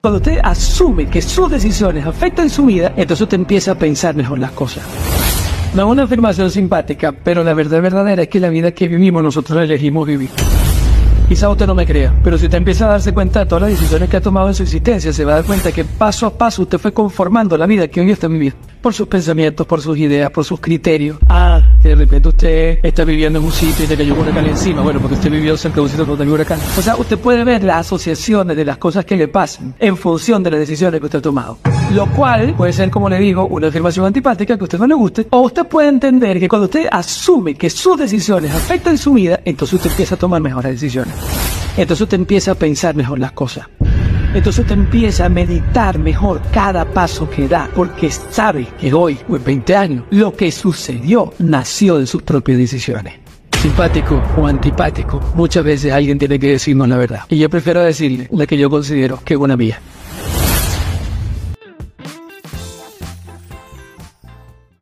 Cuando usted asume que sus decisiones afectan su vida, entonces usted empieza a pensar mejor las cosas. No es una afirmación simpática, pero la verdad verdadera es que la vida que vivimos nosotros la elegimos vivir. Quizá usted no me crea, pero si usted empieza a darse cuenta de todas las decisiones que ha tomado en su existencia, se va a dar cuenta que paso a paso usted fue conformando la vida que hoy está viviendo. Por sus pensamientos, por sus ideas, por sus criterios. Ah, que de repente usted está viviendo en un sitio y le cayó un huracán encima. Bueno, porque usted vivió cerca de un sitio donde hay huracán. O sea, usted puede ver las asociaciones de las cosas que le pasan en función de las decisiones que usted ha tomado. Lo cual puede ser, como le digo, una afirmación antipática que a usted no le guste. O usted puede entender que cuando usted asume que sus decisiones afectan su vida, entonces usted empieza a tomar mejores decisiones. Entonces usted empieza a pensar mejor las cosas. Entonces usted empieza a meditar mejor cada paso que da, porque sabe que hoy, o en 20 años, lo que sucedió nació de sus propias decisiones. Simpático o antipático, muchas veces alguien tiene que decirnos la verdad. Y yo prefiero decirle la que yo considero que es una mía.